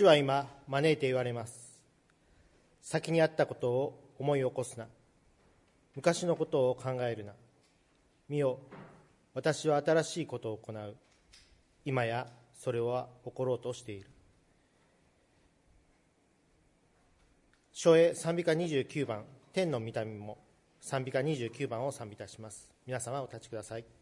主は今招いて言われます。先にあったことを思い起こすな。昔のことを考えるな。見よ私は新しいことを行う。今やそれは起ころうとしている。初絵賛美歌29番。天の御霊も賛美歌29番を賛美いたします。皆様お立ちください。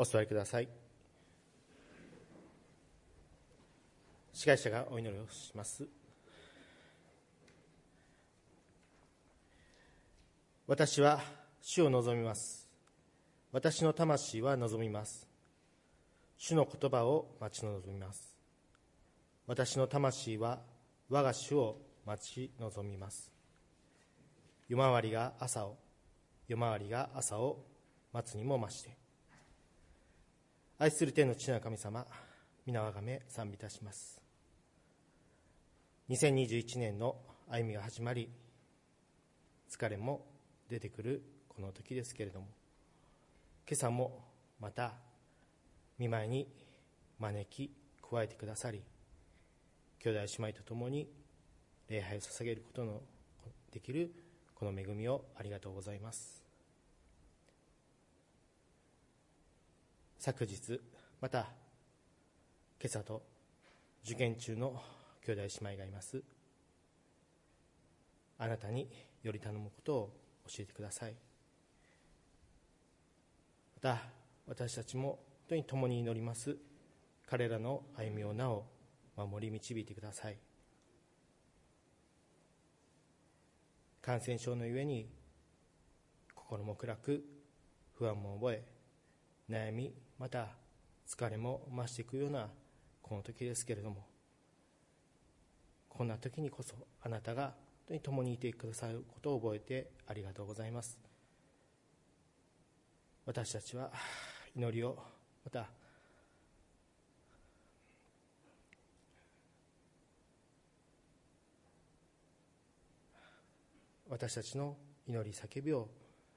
お座りください。司会者がお祈りをします。私は主を望みます。私の魂は望みます。主の言葉を待ち望みます。私の魂は我が主を待ち望みます。夜回りが朝を夜回りが朝を待つにも増して。愛する天の父なる神様皆をあがめ賛美いたします。2021年の歩みが始まり疲れも出てくるこの時ですけれども今朝もまた見舞いに招き加えてくださり兄弟姉妹と共に礼拝を捧げることのできるこの恵みをありがとうございます。昨日また今朝と受験中の兄弟姉妹がいます。あなたにより頼むことを教えてください。また私たちも本当に共に祈ります。彼らの歩みをなお守り導いてください。感染症のゆえに心も暗く不安も覚え悩みまた疲れも増していくようなこの時ですけれどもこんな時にこそあなたが本当に共にいてくださることを覚えてありがとうございます。私たちは祈りをまた私たちの祈り叫びを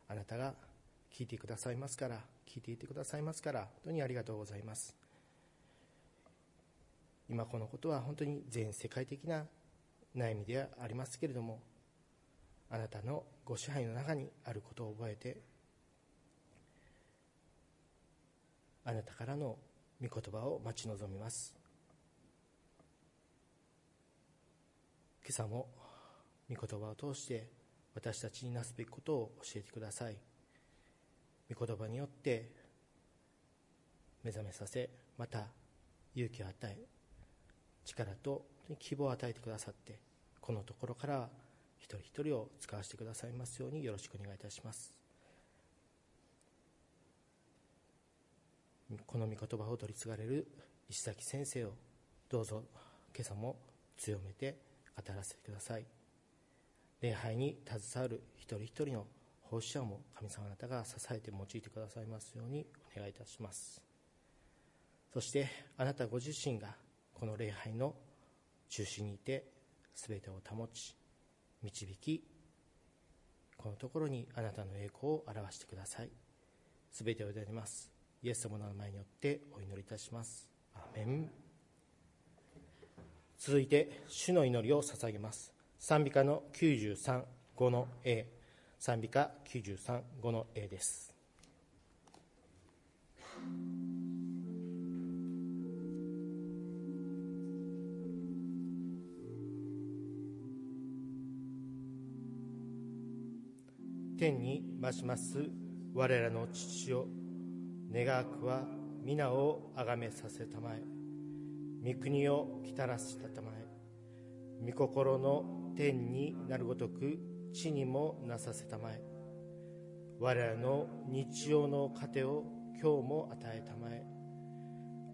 あなたが聞いてくださいますから聞いていてくださいますから本当にありがとうございます。今このことは本当に全世界的な悩みではありますけれどもあなたのご支配の中にあることを覚えてあなたからの御言葉を待ち望みます。今朝も御言葉を通して私たちになすべきことを教えてください。御言葉によって目覚めさせまた勇気を与え力と希望を与えてくださってこのところから一人一人を使わせてくださいますようによろしくお願いいたします。この御言葉を取り継がれる石崎先生をどうぞ今朝も強めて語らせてください。礼拝に携わる一人一人の奉仕者も神様あなたが支えて用いてくださいますようにお願いいたします。そしてあなたご自身がこの礼拝の中心にいて全てを保ち導きこのところにあなたの栄光を表してください。全てを祈ります。イエス様の名前によってお祈りいたします。アメン。続いて主の祈りを捧げます。賛美歌の93、5の A 賛美歌93、5の A です。天に増します我らの父よ。願わくは皆をあがめさせたまえ。御国をきたらしたたまえ。御心の天になるごとく地にもなさせたまえ。我らの日曜の糧を今日も与えたまえ。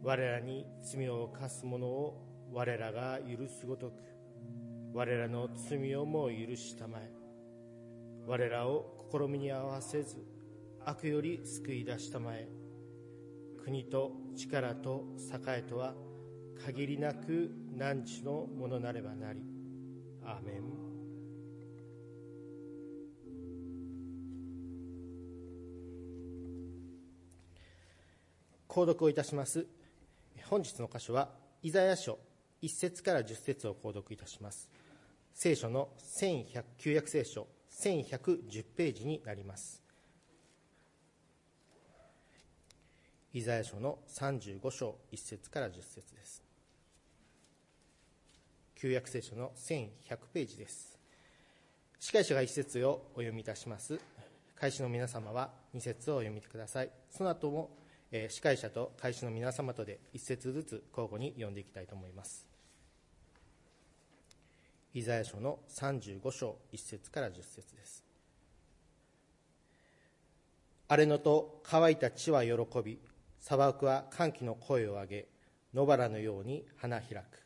我らに罪を犯す者を我らが許すごとく。我らの罪をも許したまえ。我らを試みに合わせず悪より救い出したまえ。国と力と栄とは限りなく何地のものなればなり。アーメン。購読をいたします。本日の箇所はイザヤ書1節から10節を購読いたします。聖書の1100旧約聖書1110ページになります。イザヤ書の35章1節から10節です。旧約聖書の1100ページです。司会者が1節をお読みいたします。開始の皆様は2節をお読みください。その後もえー、司会者と会社の皆様とで一節ずつ交互に読んでいきたいと思います。イザヤ書の35章1節から10節です。荒れ野と乾いた地は喜び砂漠は歓喜の声を上げ野原のように花開く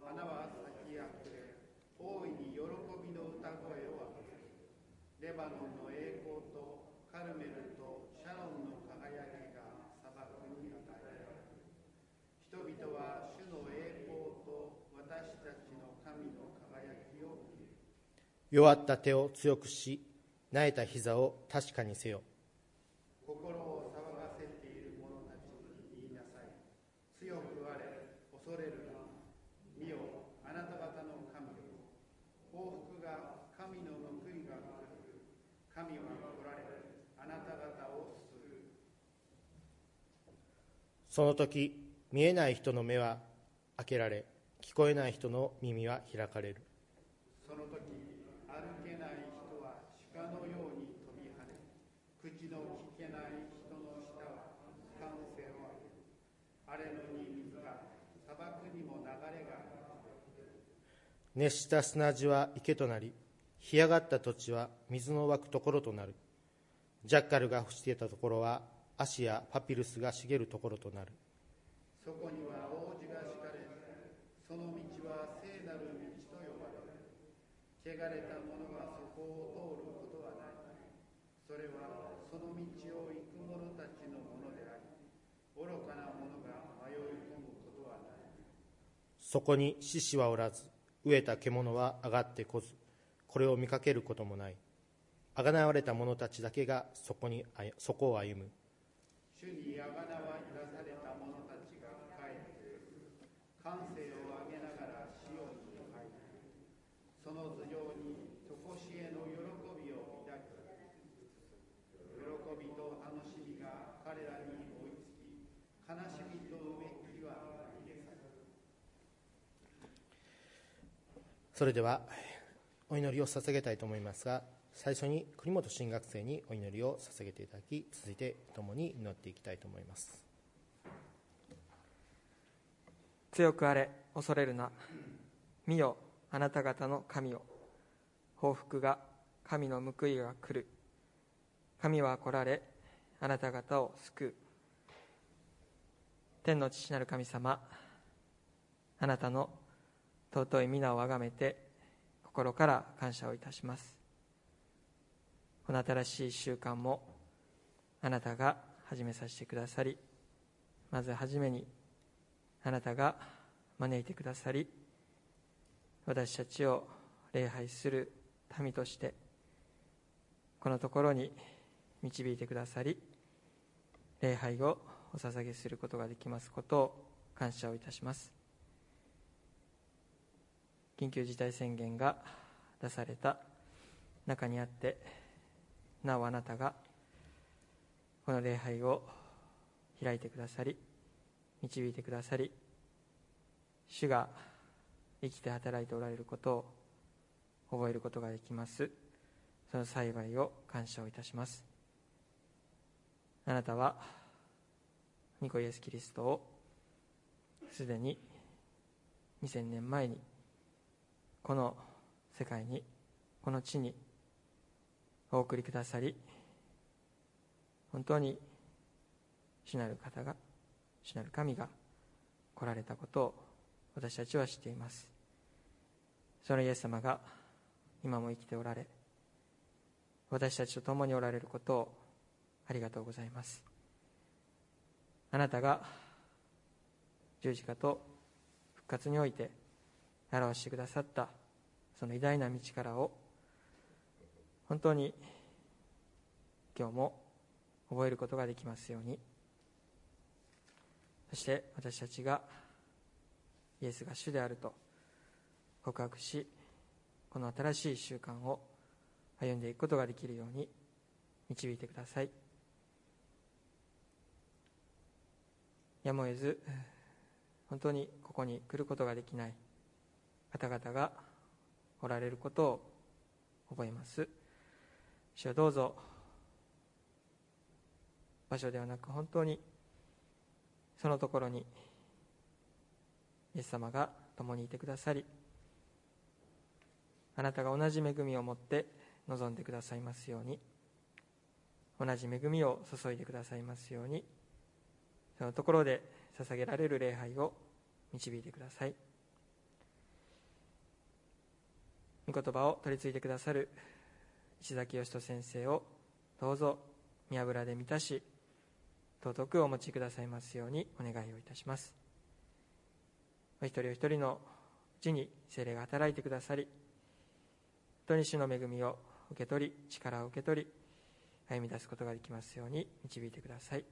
花は咲きあふれ大いに喜びの歌声を上げるレバノンの栄光とカルメルとシャロンの輝きが砂漠に与えられる人々は主の栄光と私たちの神の輝きを見る弱った手を強くしなえた膝を確かにせよ。心を騒がせている者たちに言いなさい。強くあれ恐れるな。見よあなた方の神よ報復が神の報いが来る。神は来られあなた方を救うその時見えない人の目は開けられ聞こえない人の耳は開かれる。その時鹿のように飛び跳ね口の聞けない人の舌は感性を上げる荒れ野に水が砂漠にも流れが熱した砂地は池となり干上がった土地は水の湧くところとなる。ジャッカルが伏していたところは足やパピルスが茂るところとなる。そこには王子が敷かれその道は聖なる道と呼ばれる。汚れた者がそこを通ることはないそれはその道を行く者たちのものであり愚かな者が迷い込むことはないそこに獅子はおらず飢えた獣は上がってこずこれを見かけることもない。あがなわれた者たちだけがそこにそこを歩む。主にあがなわい出された者たちが帰ってくる感性を上げながらシオンに入るその頭上に常しえの喜びを抱き喜びと楽しみが彼らに追いつき悲しみとうめきは逃げ去るそれではお祈りを捧げたいと思いますが最初に国本新学生にお祈りを捧げていただき続いて共に祈っていきたいと思います。強くあれ恐れるな。見よあなた方の神よ。報復が神の報いが来る。神は来られあなた方を救う。天の父なる神様あなたの尊い皆をあがめて心から感謝をいたします。この新しい習慣もあなたが始めさせてくださりまず初めにあなたが招いてくださり私たちを礼拝する民としてこのところに導いてくださり礼拝をお捧げすることができますことを感謝をいたします。緊急事態宣言が出された中にあってなおあなたがこの礼拝を開いてくださり導いてくださり主が生きて働いておられることを覚えることができます。その幸いを感謝をいたします。あなたはニコイエス・キリストをすでに2000年前にこの世界にこの地にお送りくださり本当に主なる方が主なる神が来られたことを私たちは知っています。そのイエス様が今も生きておられ私たちと共におられることをありがとうございます。あなたが十字架と復活において表してくださったその偉大な道からを本当に今日も覚えることができますように。そして私たちがイエスが主であると告白しこの新しい習慣を歩んでいくことができるように導いてください。やむを得ず本当にここに来ることができない方々がおられることを覚えます。主はどうぞ。場所ではなく本当にそのところにイエス様が共にいてくださりあなたが同じ恵みを持って望んでくださいますように同じ恵みを注いでくださいますようにそのところで捧げられる礼拝を導いてください。御言葉を取り次いでくださる。石崎義人先生をどうぞ見油で満たし尊くお持ちくださいますようにお願いをいたします。お一人お一人のうちに精霊が働いてくださり本当に主の恵みを受け取り力を受け取り歩み出すことができますように導いてください。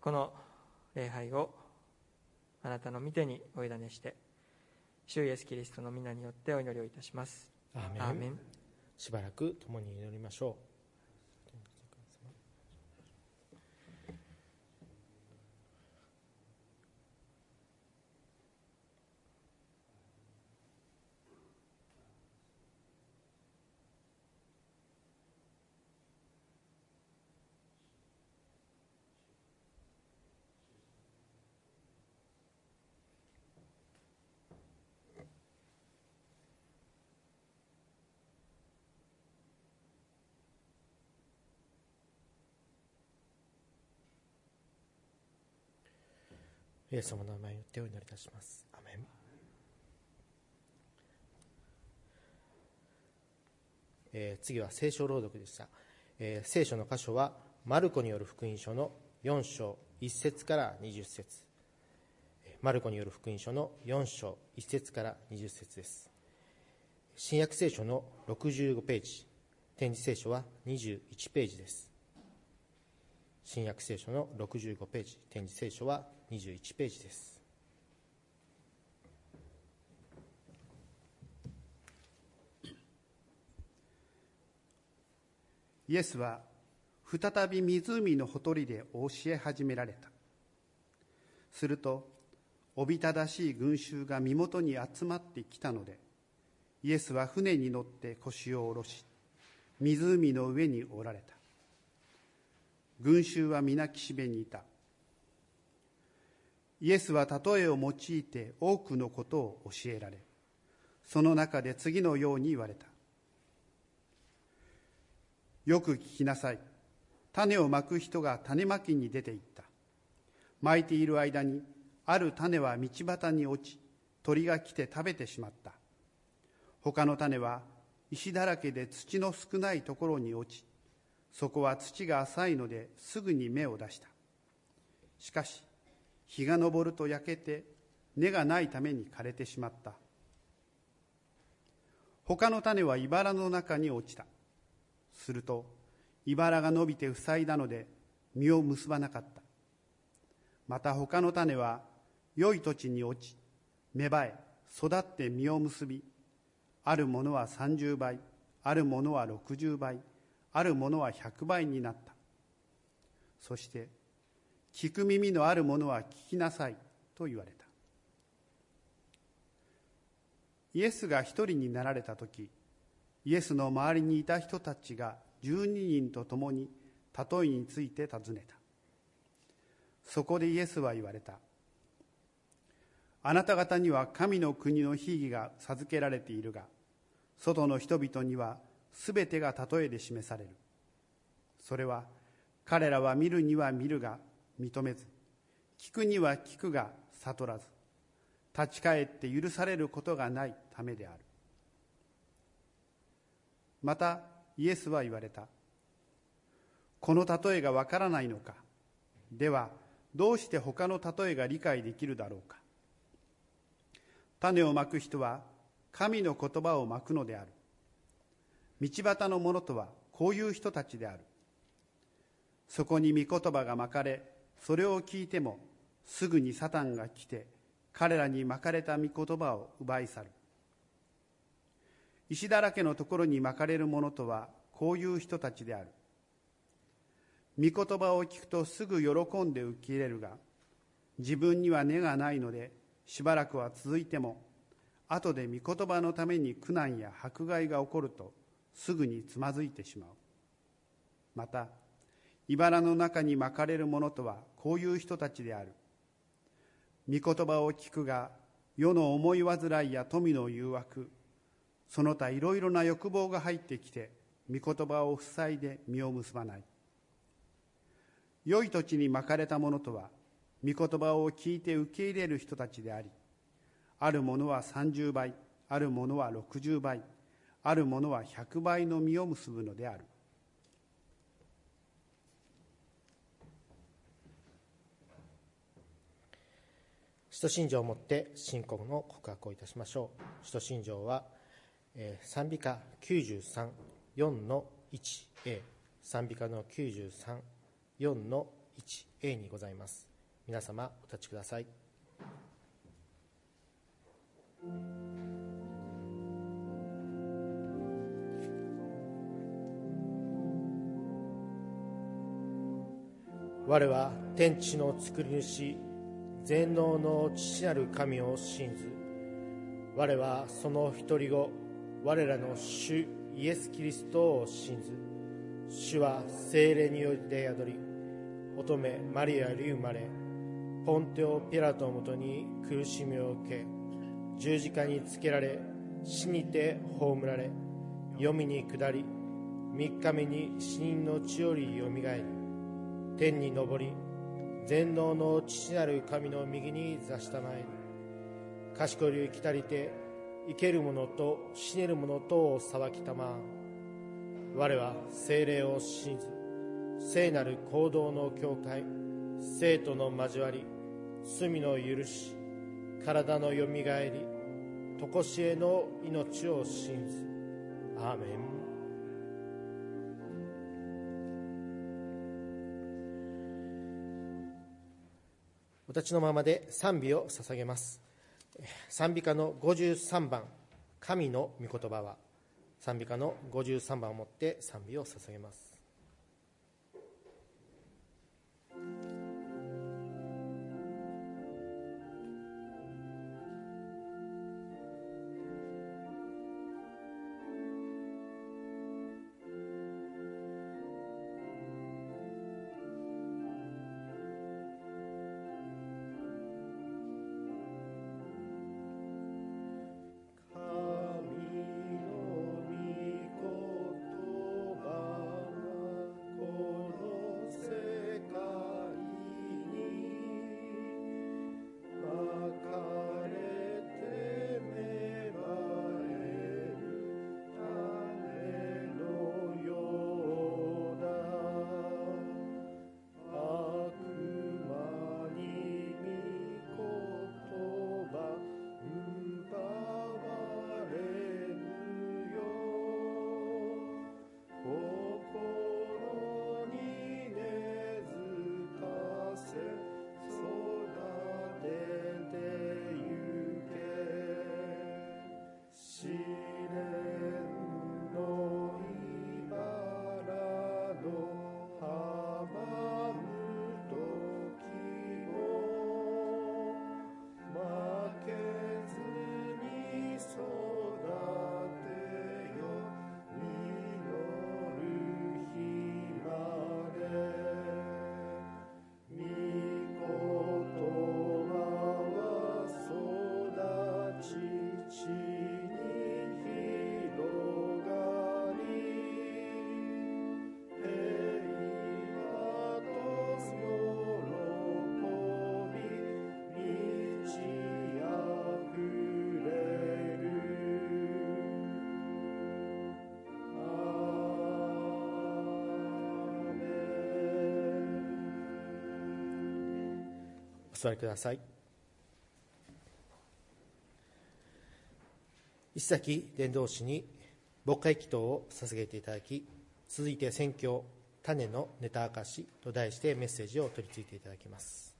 この礼拝をあなたの御手にお委ねして主イエスキリストの皆によってお祈りをいたします。アーメン。しばらく共に祈りましょうイエス様の名前によってお祈りいたします。アメン。えー次は聖書朗読でした、えー聖書の箇所はマルコによる福音書の4章1節から20節。マルコによる福音書の4章1節から20節です。新約聖書の65ページ。展示聖書は21ページです。新約聖書の65ページ展示聖書は21ページです。イエスは再び湖のほとりで教え始められた。するとおびただしい群衆が身元に集まってきたのでイエスは船に乗って腰を下ろし湖の上におられた。群衆は皆岸辺にいた。イエスは例えを用いて多くのことを教えられその中で次のように言われた。よく聞きなさい。種をまく人が種まきに出て行った。まいている間にある種は道端に落ち鳥が来て食べてしまった。他の種は石だらけで土の少ないところに落ちそこは土が浅いのですぐに芽を出した。しかし日が昇ると焼けて根がないために枯れてしまった。他の種は茨の中に落ちた。すると茨が伸びて塞いだので実を結ばなかった。また他の種は良い土地に落ち芽生え育って実を結びあるものは30倍あるものは60倍あるものは100倍になった。そして聞く耳のある者は聞きなさいと言われた。イエスが一人になられた時イエスの周りにいた人たちが12人と共に例えについて尋ねた。そこでイエスは言われた。あなた方には神の国の秘義が授けられているが外の人々には全てが例えで示される。それは彼らは見るには見るが認めず聞くには聞くが悟らず立ち返って許されることがないためである。またイエスは言われた。この例えがわからないのか。ではどうして他の例えが理解できるだろうか。種をまく人は神の言葉をまくのである。道端の者とはこういう人たちである。そこに御言葉がまかれそれを聞いてもすぐにサタンが来て彼らにまかれた御言葉を奪い去る。石だらけのところにまかれる者とはこういう人たちである。御言葉を聞くとすぐ喜んで受け入れるが自分には根がないのでしばらくは続いても後で御言葉のために苦難や迫害が起こるとすぐにつまずいてしまう。また茨の中にまかれる者とはこういう人たちである。御言葉を聞くが世の思い煩いや富の誘惑その他いろいろな欲望が入ってきて御言葉を塞いで実を結ばない。良い土地にまかれた者とは御言葉を聞いて受け入れる人たちでありある者は30倍ある者は60倍ある者は100倍の実を結ぶのである。使徒信条をもって信仰の告白をいたしましょう。使徒信条は、えー、賛美歌934の 1a 賛美歌の934の 1a にございます。皆様お立ちください。我は天地の作り主全能の父なる神を信ず。我はその一人子我らの主イエス・キリストを信ず。主は精霊によりで宿り乙女マリアより生まれポンテオ・ピラトのもとに苦しみを受け十字架につけられ死にて葬られ黄泉に下り三日目に死人の地よりよみがえり天に昇り全能の父なる神の右に座したまえ。り賢い来たりて生ける者と死ねる者とを裁きたま我は精霊を信ず聖なる行動の境界生徒の交わり罪の許し体のよみがえり常しえの命を信ずアーメン。お立ちのままで賛美を捧げます。賛美歌の53番「神の御言葉は」賛美歌の53番をもって賛美を捧げます。座りください。石崎伝道師に牧会祈祷を捧げていただき続いて宣教種のネタ明かしと題してメッセージを取り付いていただきます。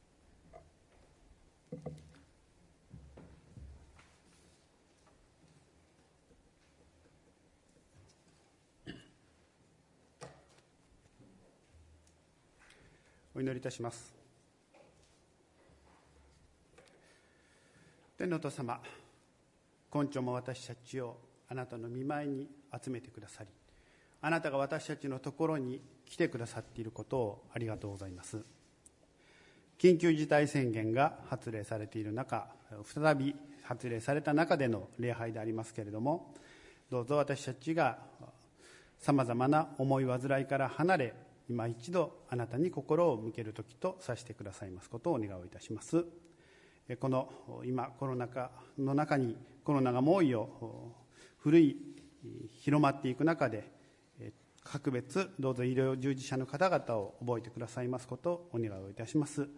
お祈りいたします。天皇と様今朝も私たちをあなたの見舞いに集めてくださりあなたが私たちのところに来てくださっていることをありがとうございます。緊急事態宣言が発令されている中再び発令された中での礼拝でありますけれどもどうぞ私たちがさまざまな思い煩いから離れ今一度あなたに心を向ける時とさせてくださいますことをお願いをいたします。この今コロナ禍の中にコロナが猛威を古い広まっていく中で格別どうぞ医療従事者の方々を覚えてくださいますことをお願いをいたします。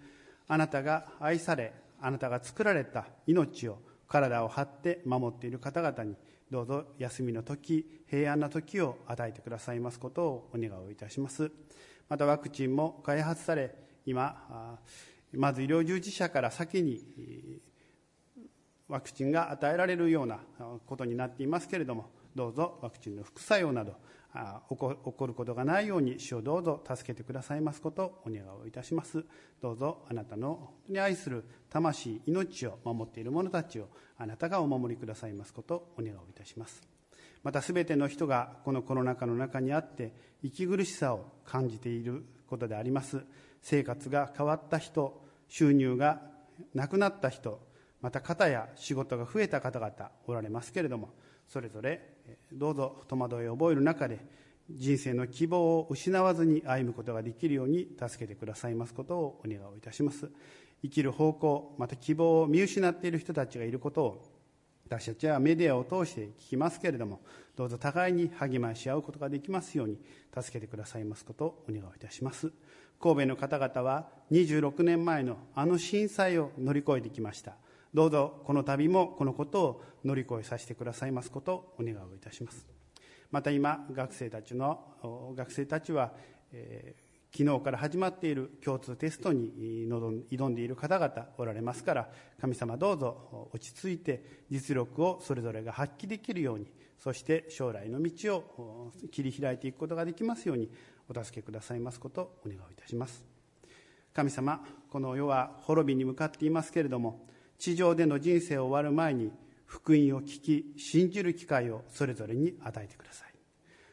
あなたが愛されあなたが作られた命を体を張って守っている方々にどうぞ休みの時平安な時を与えてくださいますことをお願いをいたします。またワクチンも開発され今まず医療従事者から先にワクチンが与えられるようなことになっていますけれどもどうぞワクチンの副作用など起こることがないように主をどうぞ助けてくださいますことをお願いをいたします。どうぞあなたの本当に愛する魂命を守っている者たちをあなたがお守りくださいますことをお願いをいたします。また全ての人がこのコロナ禍の中にあって息苦しさを感じていることであります。生活が変わった人収入がなくなった人また方や仕事が増えた方々おられますけれどもそれぞれどうぞ戸惑いを覚える中で人生の希望を失わずに歩むことができるように助けてくださいますことをお願いをいたします。生きる方向また希望を見失っている人たちがいることを私たちはメディアを通して聞きますけれどもどうぞ互いに励まし合うことができますように助けてくださいますことをお願いいたします。神戸の方々は26年前のあの震災を乗り越えてきました。どうぞこの度もこのことを乗り越えさせてくださいますことをお願いをいたします。また今学生たちの学生たちは、えー、昨日から始まっている共通テストに挑んでいる方々おられますから神様どうぞ落ち着いて実力をそれぞれが発揮できるようにそして将来の道を切り開いていくことができますようにお助けくださいますことをお願いいたします。神様この世は滅びに向かっていますけれども地上での人生を終わる前に福音を聞き信じる機会をそれぞれに与えてください。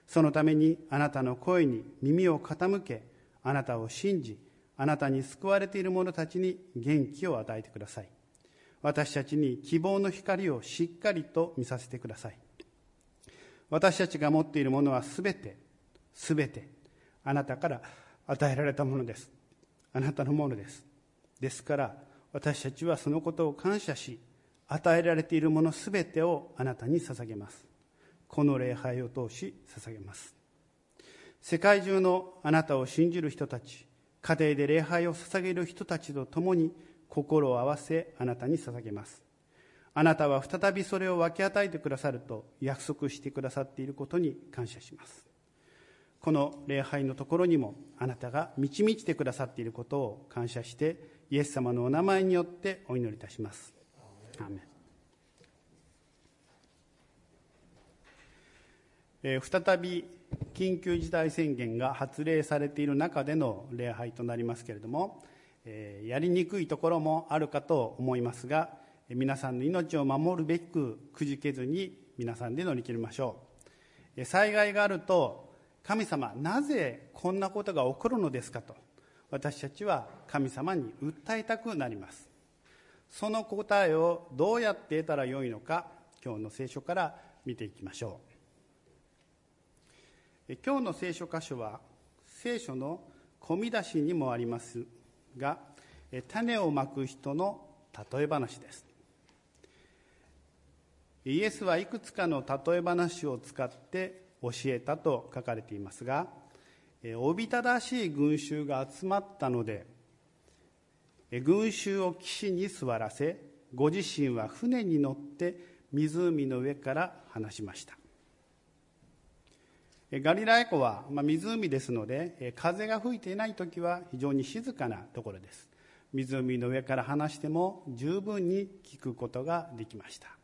そのためにあなたの声に耳を傾けあなたを信じあなたに救われている者たちに元気を与えてください。私たちに希望の光をしっかりと見させてください。私たちが持っているものはすべてすべてあなたから与えられたものです。あなたのものです。ですから私たちはそのことを感謝し与えられているものすべてをあなたに捧げます。この礼拝を通し捧げます。世界中のあなたを信じる人たち家庭で礼拝を捧げる人たちと共に心を合わせあなたに捧げます。あなたは再びそれを分け与えてくださると約束してくださっていることに感謝しますこの礼拝のところにもあなたが満ち満ちてくださっていることを感謝してイエス様のお名前によってお祈りいたします。アーメンえー、再び緊急事態宣言が発令されている中での礼拝となりますけれども、えー、やりにくいところもあるかと思いますが皆さんの命を守るべくくじけずに皆さんで乗り切りましょう。災害があると神様なぜこんなことが起こるのですかと私たちは神様に訴えたくなります。その答えをどうやって得たらよいのか今日の聖書から見ていきましょう。今日の聖書箇所は聖書の込み出しにもありますが種をまく人の例え話です。イエスはいくつかの例え話を使って教えたと書かれていますがおびただしい群衆が集まったので群衆を岸に座らせご自身は船に乗って湖の上から話しました。ガリラヤ湖は、まあ、湖ですので風が吹いていない時は非常に静かなところです。湖の上から話しても十分に聞くことができました。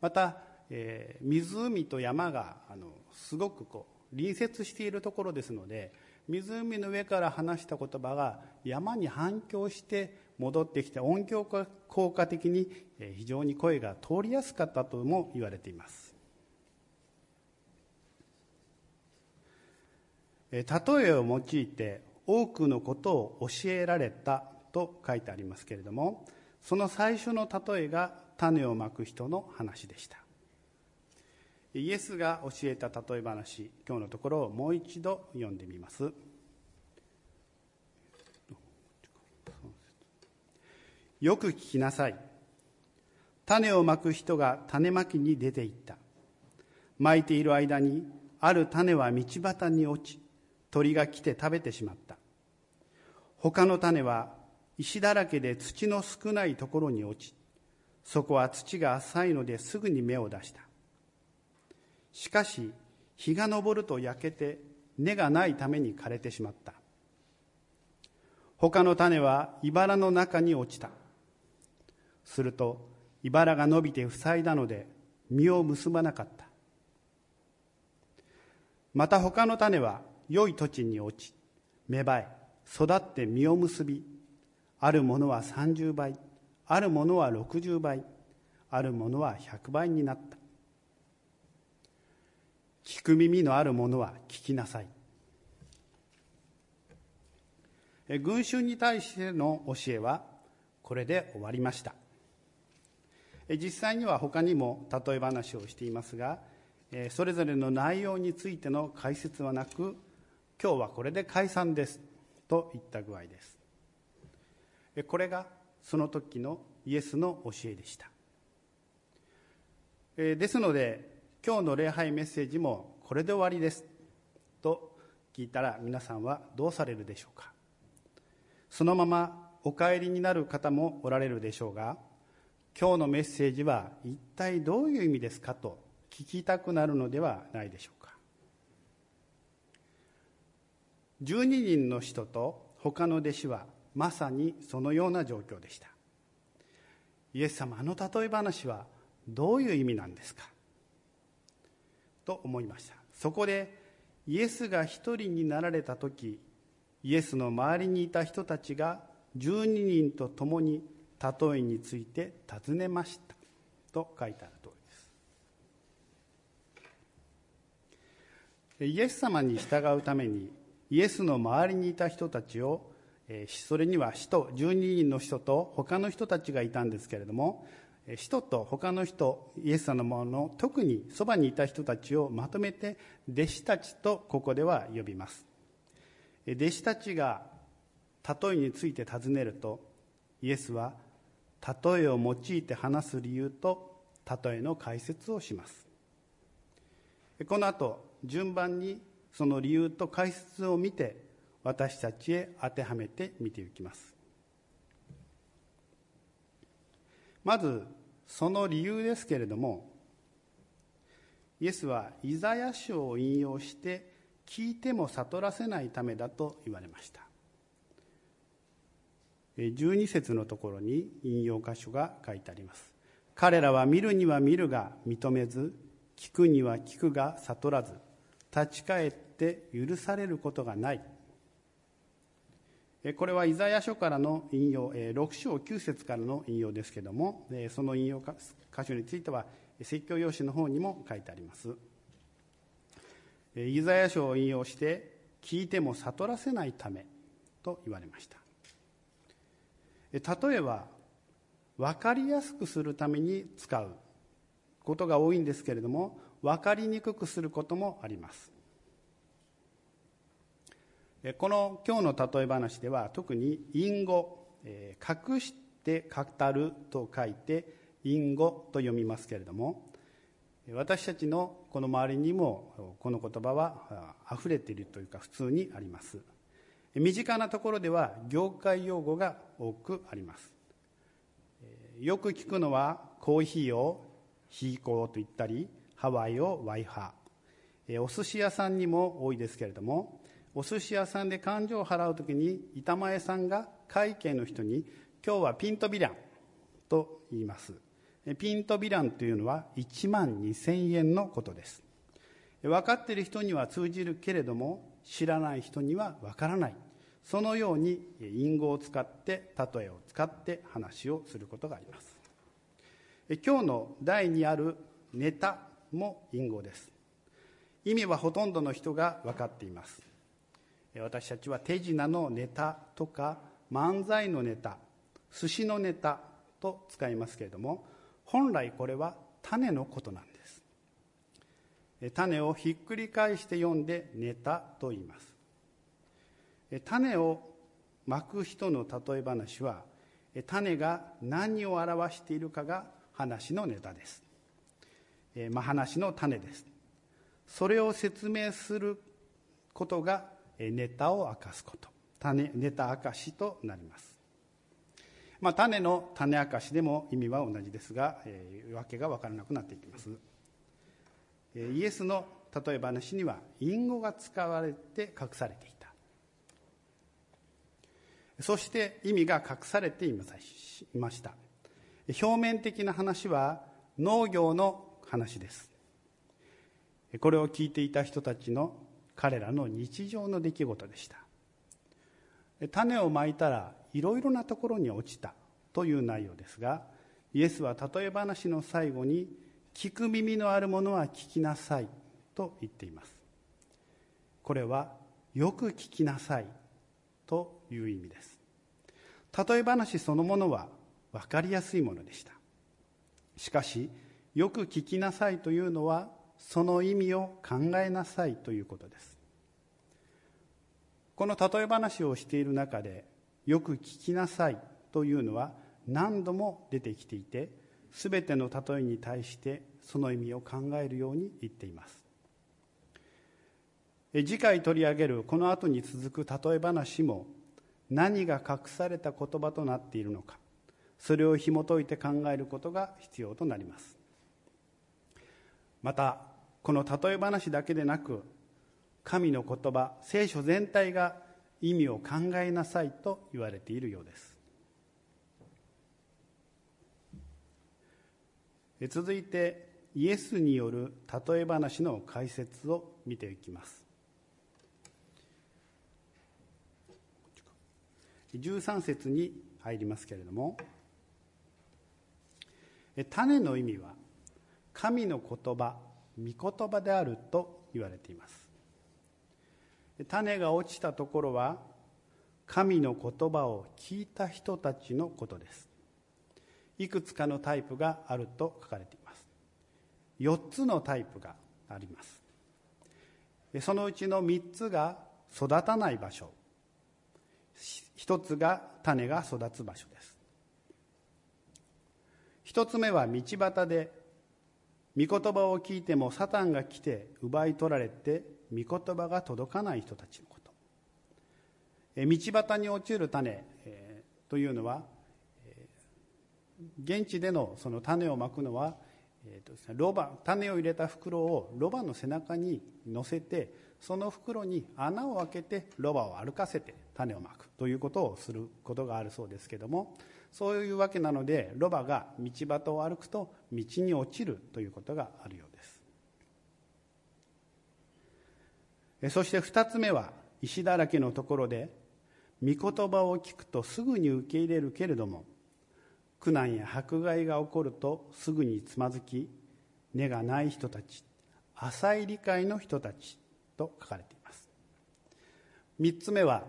また、えー、湖と山があのすごくこう隣接しているところですので湖の上から話した言葉が山に反響して戻ってきて音響効果的に非常に声が通りやすかったとも言われています。例えを用いて多くのことを教えられたと書いてありますけれどもその最初の例えが種をまく人の話でした。イエスが教えた例え話今日のところをもう一度読んでみます。よく聞きなさい。種をまく人が種まきに出て行った。まいている間にある種は道端に落ち鳥が来て食べてしまった。他の種は石だらけで土の少ないところに落ちそこは土が浅いのですぐに芽を出した。しかし日が昇ると焼けて根がないために枯れてしまった。他の種は茨の中に落ちた。すると茨が伸びて塞いだので実を結ばなかった。また他の種は良い土地に落ち芽生え育って実を結びあるものは30倍。あるものは60倍あるものは100倍になった。聞く耳のある者は聞きなさい。群衆に対しての教えはこれで終わりました。実際には他にも例え話をしていますがそれぞれの内容についての解説はなく今日はこれで解散ですといった具合です。これがその時のイエスの教えでした。えですので今日の礼拝メッセージもこれで終わりですと聞いたら皆さんはどうされるでしょうか。そのままお帰りになる方もおられるでしょうが今日のメッセージは一体どういう意味ですかと聞きたくなるのではないでしょうか。12人の人と他の弟子はまさにそのような状況でした。イエス様あの例え話はどういう意味なんですか？と思いました。そこでイエスが一人になられた時イエスの周りにいた人たちが12人と共に例えについて尋ねました。と書いてある通りです。イエス様に従うためにイエスの周りにいた人たちをそれには使徒12人の人と他の人たちがいたんですけれども使徒と他の人イエス様のもの特にそばにいた人たちをまとめて弟子たちとここでは呼びます。弟子たちが例えについて尋ねるとイエスは例えを用いて話す理由と例えの解説をします。この後順番にその理由と解説を見て私たちへ当てはめて見ていきます。まずその理由ですけれどもイエスはイザヤ書を引用して聞いても悟らせないためだと言われました。12節のところに引用箇所が書いてあります。彼らは見るには見るが認めず聞くには聞くが悟らず立ち返って許されることがない。これはイザヤ書からの引用6章9節からの引用ですけれどもその引用箇所については説教用紙の方にも書いてあります。イザヤ書を引用して聞いても悟らせないためと言われました。例えは分かりやすくするために使うことが多いんですけれども分かりにくくすることもあります。この今日の例え話では特に隠語隠して語ると書いて隠語と読みますけれども私たちのこの周りにもこの言葉はあ溢れているというか普通にあります。身近なところでは業界用語が多くあります。よく聞くのはコーヒーをヒーコーと言ったりハワイをワイハーお寿司屋さんにも多いですけれどもお寿司屋さんで勘定を払う時に板前さんが会計の人に「今日はピントビラン」と言います。ピントビランというのは1万2000円のことです。分かっている人には通じるけれども知らない人には分からない。そのように隠語を使って例えを使って話をすることがあります。今日の第2あるネタも隠語です。意味はほとんどの人が分かっています。私たちは手品のネタとか漫才のネタ寿司のネタと使いますけれども本来これは種のことなんです。種をひっくり返して読んでネタと言います。種をまく人の例え話は種が何を表しているかが話のネタです、まあ、話の種です。それを説明することがネタを明かすこと。種ネタ明かしとなります。まあ、種の種明かしでも意味は同じですが、えー、訳が分からなくなっていきます、え、イエスの例え話には隠語が使われて隠されていた。そして意味が隠されていました。表面的な話は農業の話です。これを聞いていた人たちの彼らの日常の出来事でした。種をまいたらいろいろなところに落ちたという内容ですがイエスは例え話の最後に聞く耳のあるものは聞きなさいと言っています。これはよく聞きなさいという意味です。例え話そのものは分かりやすいものでした。しかしよく聞きなさいというのはその意味を考えなさいということです。この例え話をしている中でよく聞きなさいというのは何度も出てきていて全ての例えに対してその意味を考えるように言っています。次回取り上げるこの後に続く例え話も何が隠された言葉となっているのかそれを紐解いて考えることが必要となります。またこの例え話だけでなく神の言葉聖書全体が意味を考えなさいと言われているようです。続いてイエスによる例え話の解説を見ていきます。13節に入りますけれども種の意味は神の言葉御言葉であると言われています。種が落ちたところは神の言葉を聞いた人たちのことです。いくつかのタイプがあると書かれています。4つのタイプがあります。そのうちの3つが育たない場所。1つが種が育つ場所です。1つ目は道端で御言葉を聞いてもサタンが来て奪い取られて御言葉が届かない人たちのこと。道端に落ちる種というのは現地でのその種をまくのは、ロバ種を入れた袋をロバの背中に乗せてその袋に穴を開けてロバを歩かせて種をまくということをすることがあるそうですけどもそういうわけなのでロバが道端を歩くと道に落ちるということがあるようです。そして2つ目は石だらけのところで御言葉を聞くとすぐに受け入れるけれども苦難や迫害が起こるとすぐにつまずき根がない人たち浅い理解の人たちと書かれています。3つ目は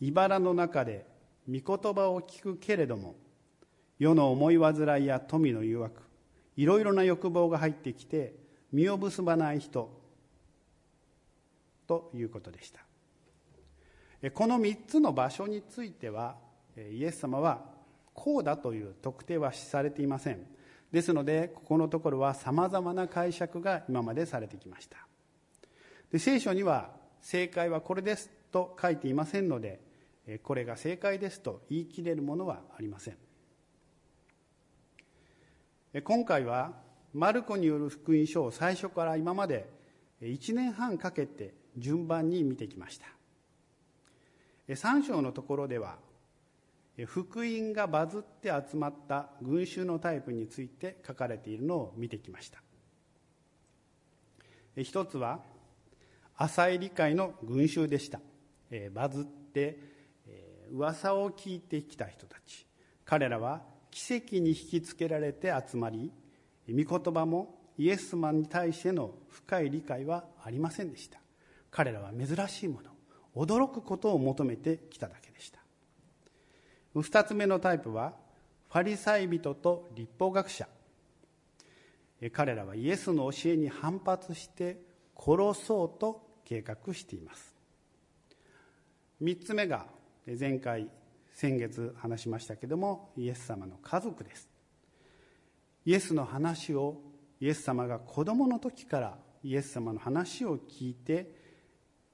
茨の中で御言葉を聞くけれども世の思い煩いや富の誘惑いろいろな欲望が入ってきて身を結ばない人ということでした。この3つの場所についてはイエス様はこうだという特定はされていません。ですのでここのところはさまざまな解釈が今までされてきました。で聖書には正解はこれですと書いていませんのでこれが正解ですと言い切れるものはありません。今回はマルコによる福音書を最初から今まで1年半かけて順番に見てきました。3章のところでは福音がバズって集まった群衆のタイプについて書かれているのを見てきました。一つは浅い理解の群衆でした。バズって噂を聞いてきた人たち。彼らは奇跡に引きつけられて集まり御言葉もイエス様に対しての深い理解はありませんでした。彼らは珍しいもの驚くことを求めてきただけでした。2つ目のタイプはファリサイ人と立法学者。彼らはイエスの教えに反発して殺そうと計画しています。3つ目が前回先月話しましたけどもイエス様の家族です。イエスの話をイエス様が子供の時からイエス様の話を聞いて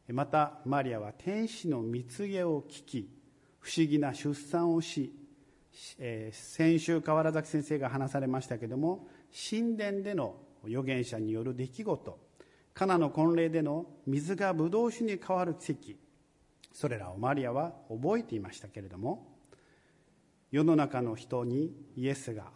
またマリアは天使の蜜毛を聞き不思議な出産をし、え、先週河原崎先生が話されましたけども神殿での預言者による出来事カナの婚礼での水がブドウ酒に変わる奇跡それらをマリアは覚えていましたけれども世の中の人にイエスが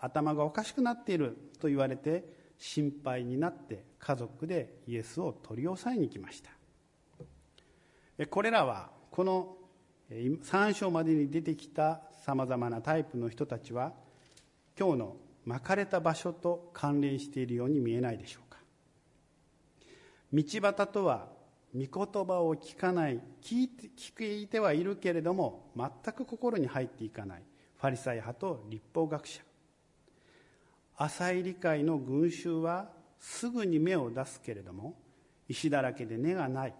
頭がおかしくなっていると言われて心配になって家族でイエスを取り押さえに来ました。これらはこの3章までに出てきたさまざまなタイプの人たちは今日の巻かれた場所と関連しているように見えないでしょうか。道端とは御言葉を聞かない聞いて聞いてはいるけれども全く心に入っていかない。ファリサイ派と立法学者。浅い理解の群衆はすぐに芽を出すけれども石だらけで根がない。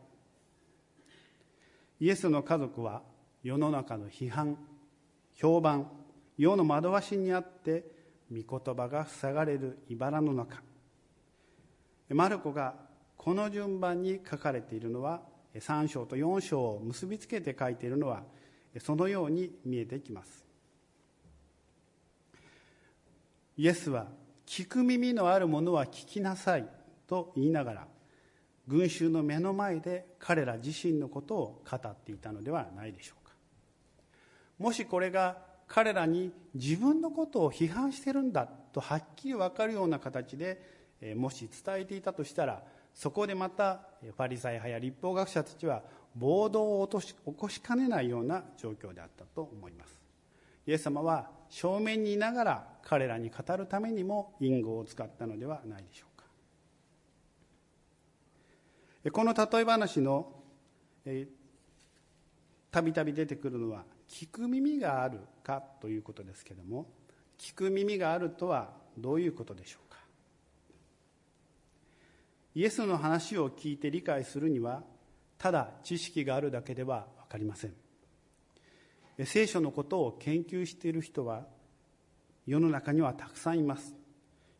イエスの家族は世の中の批判評判世の惑わしにあって御言葉が塞がれる茨の中。マルコがこの順番に書かれているのは3章と4章を結びつけて書いているのはそのように見えてきます。イエスは聞く耳のあるものは聞きなさいと言いながら群衆の目の前で彼ら自身のことを語っていたのではないでしょうか。もしこれが彼らに自分のことを批判してるんだとはっきり分かるような形でもし伝えていたとしたらそこでまたファリサイ派や立法学者たちは暴動を起こしかねないような状況であったと思います。イエス様は正面にいながら彼らに語るためにも隠語を使ったのではないでしょうか。この例え話のたびたび出てくるのは聞く耳があるかということですけども聞く耳があるとはどういうことでしょうイエスの話を聞いて理解するにはただ知識があるだけでは分かりません。聖書のことを研究している人は世の中にはたくさんいます。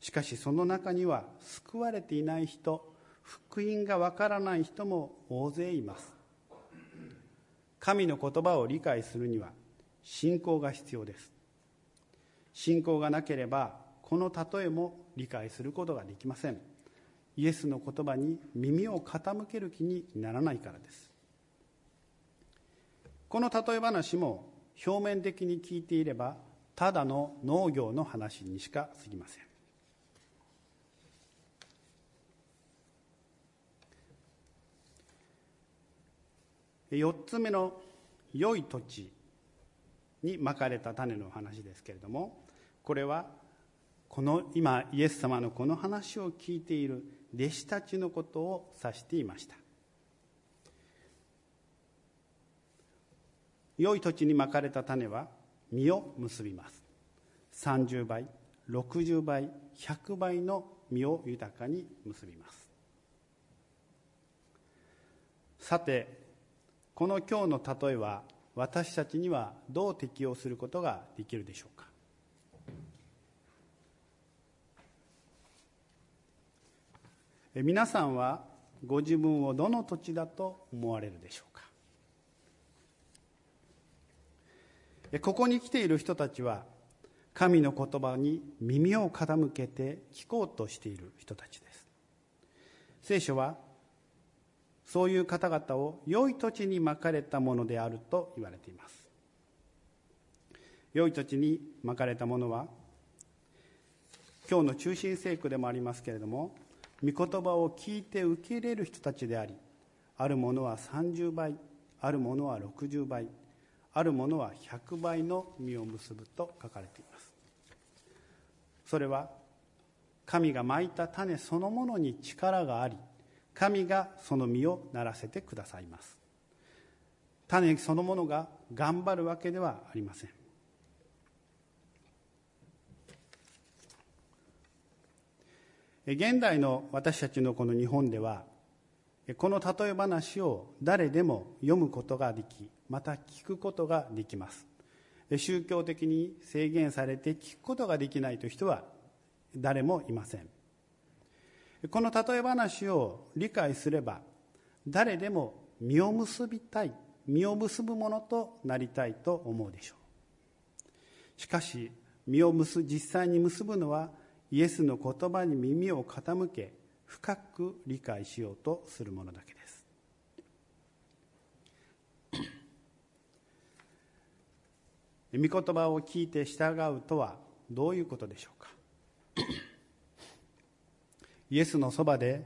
しかしその中には救われていない人福音がわからない人も大勢います。神の言葉を理解するには信仰が必要です。信仰がなければこの例えも理解することができません。イエスの言葉に耳を傾ける気にならないからです。この例え話も表面的に聞いていればただの農業の話にしか過ぎません。4つ目の良い土地にまかれた種の話ですけれどもこれはこの今イエス様のこの話を聞いている弟子たちのことを指していました。良い土地にまかれた種は実を結びます。30倍60倍100倍の実を豊かに結びます。さてこの今日の例えは私たちにはどう適用することができるでしょうか。皆さんはご自分をどの土地だと思われるでしょうか？ここに来ている人たちは神の言葉に耳を傾けて聞こうとしている人たちです。聖書はそういう方々を良い土地にまかれたものであると言われています。良い土地にまかれたものは今日の中心聖句でもありますけれども御言葉を聞いて受け入れる人たちでありあるものは30倍あるものは60倍あるものは100倍の実を結ぶと書かれています。それは神がまいた種そのものに力があり神がその実をならせてくださいます。種そのものが頑張るわけではありません。現代の私たちのこの日本ではこの例え話を誰でも読むことができまた聞くことができます。宗教的に制限されて聞くことができないという人は誰もいません。この例え話を理解すれば誰でも実を結びたい実を結ぶものとなりたいと思うでしょう。しかし実を結実際に結ぶのはイエスの言葉に耳を傾け深く理解しようとするものだけです。御言葉を聞いて従うとはどういうことでしょうか？イエスのそばで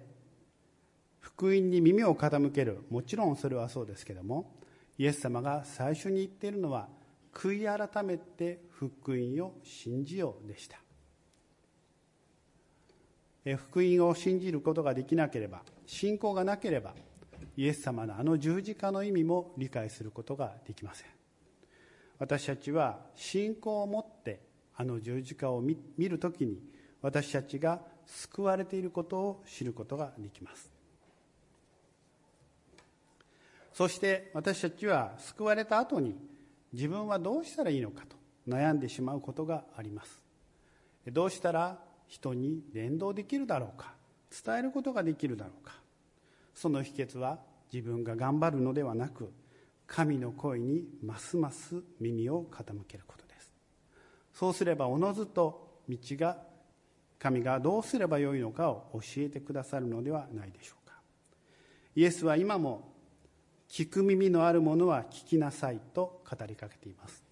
福音に耳を傾けるもちろんそれはそうですけどもイエス様が最初に言っているのは悔い改めて福音を信じようでした。福音を信じることができなければ信仰がなければイエス様のあの十字架の意味も理解することができません。私たちは信仰を持ってあの十字架を見るときに私たちが救われていることを知ることができます。そして私たちは救われた後に自分はどうしたらいいのかと悩んでしまうことがあります。どうしたら人に伝道できるだろうか。伝えることができるだろうか。その秘訣は自分が頑張るのではなく神の声にますます耳を傾けることです。そうすればおのずと道が神がどうすればよいのかを教えてくださるのではないでしょうか。イエスは今も聞く耳のあるものは聞きなさいと語りかけています。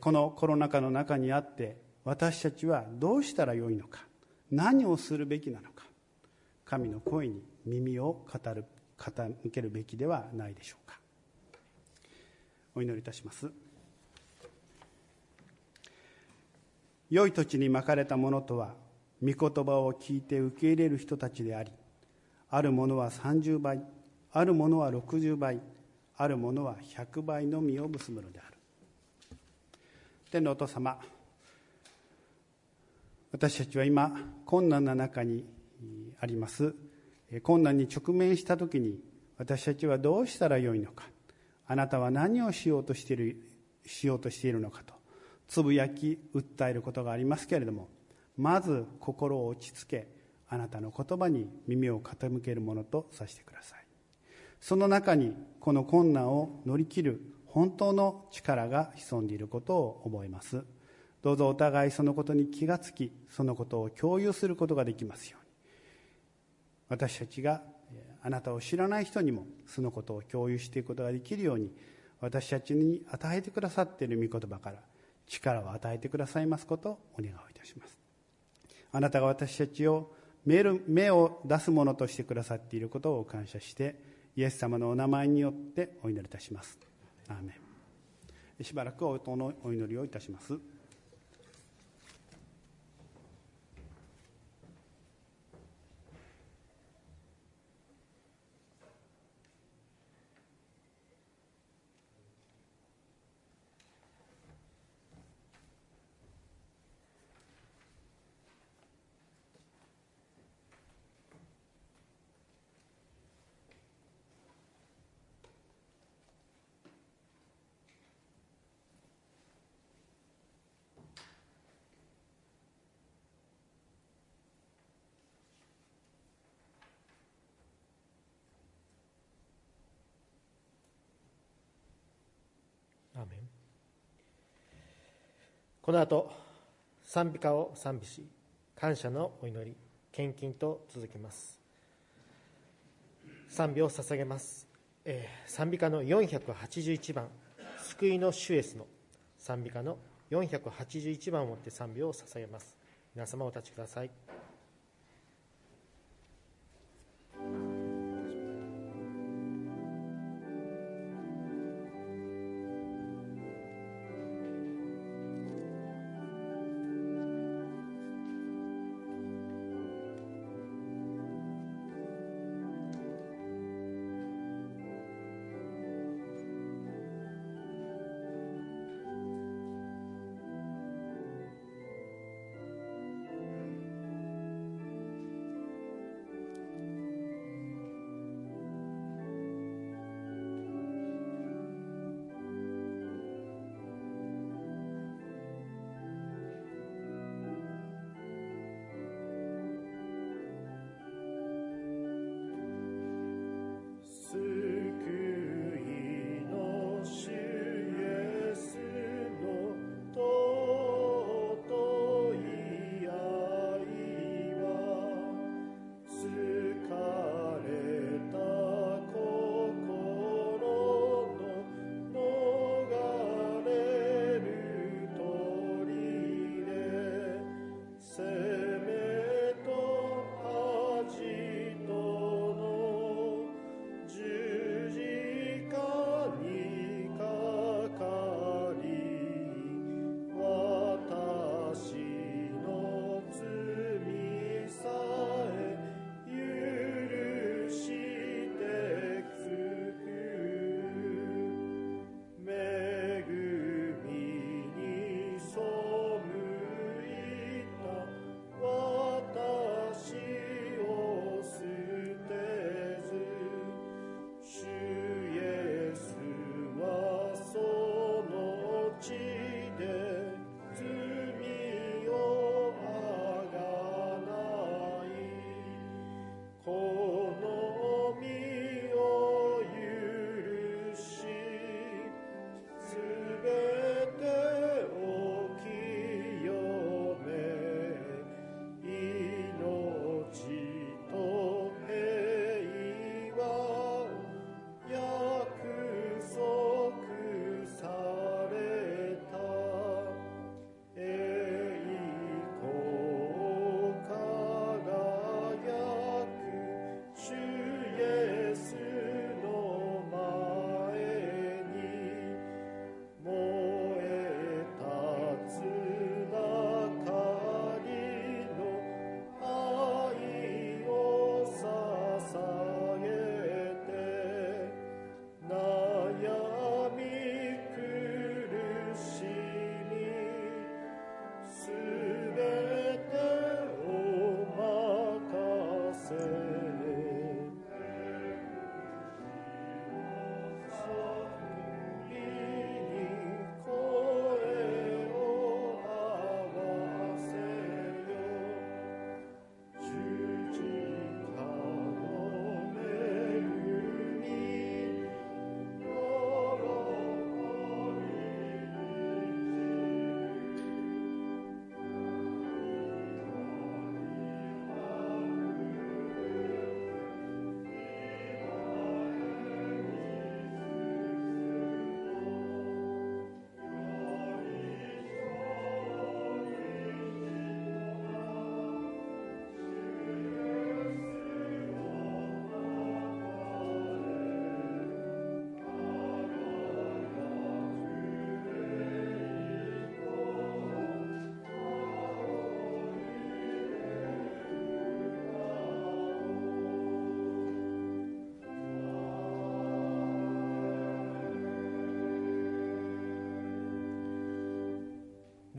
このコロナ禍の中にあって私たちはどうしたらよいのか。何をするべきなのか。神の声に耳を語る傾けるべきではないでしょうか。お祈りいたします。良い土地にまかれたものとは御言葉を聞いて受け入れる人たちでありあるものは30倍あるものは60倍あるものは100倍の実を結ぶのである。天のお父様私たちは今困難な中にあります。困難に直面した時に私たちはどうしたらよいのか。あなたは何をしようとしているしようとしているのかと。つぶやき訴えることがありますけれどもまず心を落ち着けあなたの言葉に耳を傾けるものとさせてください。その中にこの困難を乗り切る本当の力が潜んでいることを覚えます。どうぞお互いそのことに気がつきそのことを共有することができますように私たちがあなたを知らない人にもそのことを共有していくことができるように私たちに与えてくださっている御言葉から力を与えてくださいますことをお願いいたします。あなたが私たちを目を出すものとしてくださっていることを感謝してイエス様のお名前によってお祈りいたします。アーメン。しばらくお祈りをいたします。メンこの後賛美歌を賛美し感謝のお祈り献金と続きます。賛美を捧げます、えー賛美歌の481番「救いの主イエスの賛美歌の481番をもって賛美を捧げます。皆様お立ちください。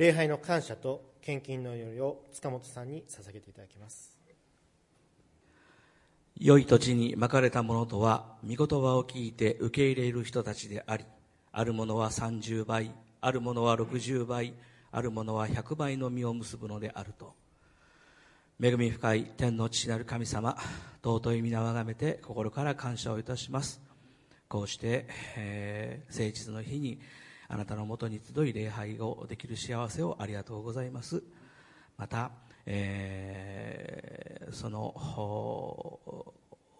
礼拝の感謝と献金の祈りを塚本さんに捧げていただきます良い土地にまかれたものとは、御言葉を聞いて受け入れる人たちであり、あるものは30倍、あるものは60倍、あるものは100倍の実を結ぶのであると。恵み深い天の父なる神様、尊い皆をあがめて心から感謝をいたします。こうして、えー誠実の日にあなたのもとに集い礼拝をできる幸せをありがとうございます。また、えーその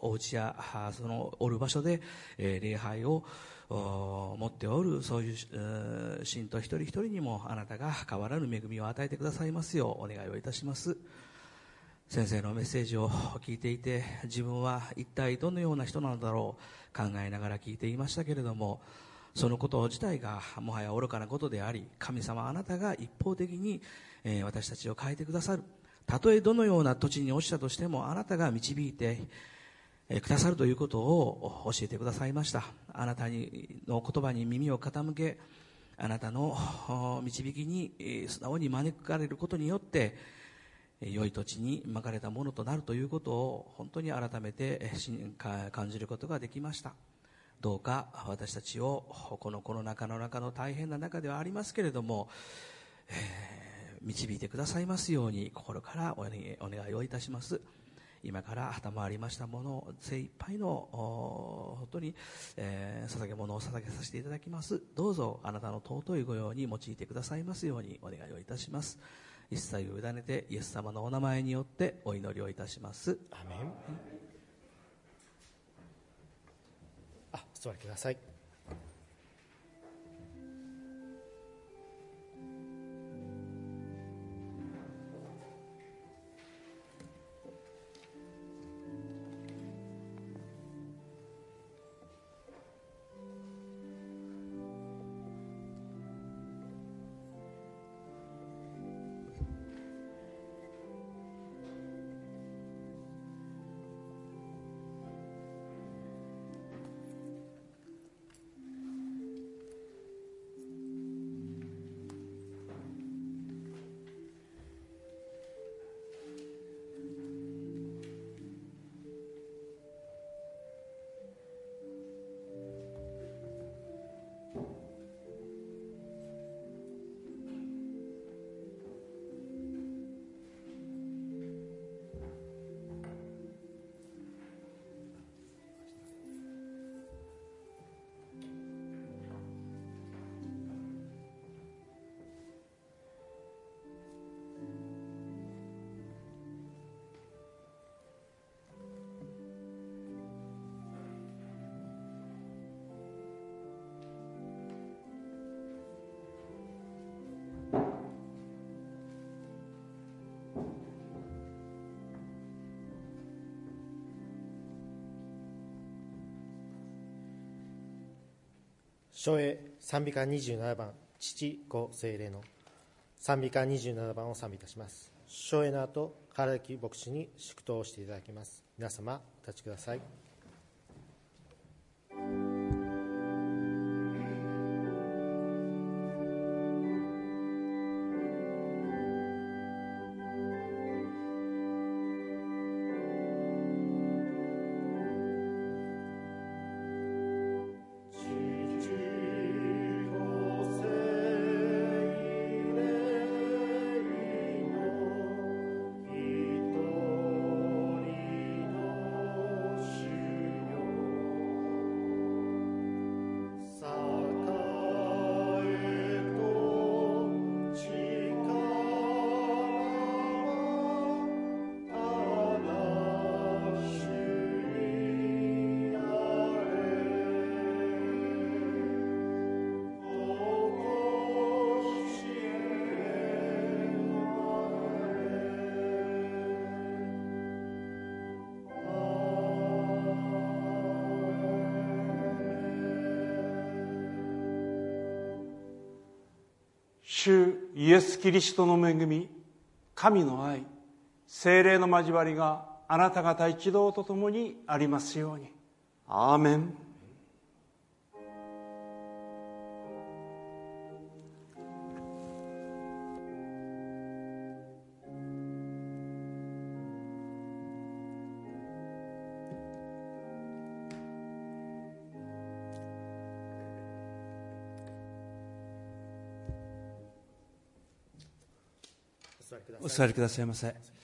お家やそのおる場所で、えー礼拝を持っておるそういう信徒一人一人にもあなたが変わらぬ恵みを与えてくださいますようお願いをいたします。先生のメッセージを聞いていて自分は一体どのような人なのだろう考えながら聞いていましたけれどもそのこと自体がもはや愚かなことであり神様あなたが一方的に、えー私たちを変えてくださる。たとえどのような土地に落ちたとしてもあなたが導いてえーくださるということを教えてくださいました。あなたにの言葉に耳を傾けあなたの導きに素直に招かれることによってえー良い土地にまかれたものとなるということを本当に改めて感じることができました。どうか私たちをこのコロナ禍の中の大変な中ではありますけれども、えー導いてくださいますように心からお願いをいたします。今から旗回りましたものを精一杯の本当に、えー捧げ物を捧げさせていただきます。どうぞあなたの尊い御用に用いてくださいますようにお願いをいたします。一切を委ねてイエス様のお名前によってお祈りをいたします。アメンあお座りください。昭栄賛美歌27番父子精霊の。賛美歌27番を賛美いたします。昭栄の後唐木牧師に祝祷をしていただきます。皆様お立ちください。キリストの恵み神の愛精霊の交わりがあなた方一同と共にありますように。アーメン。座りくださいませ。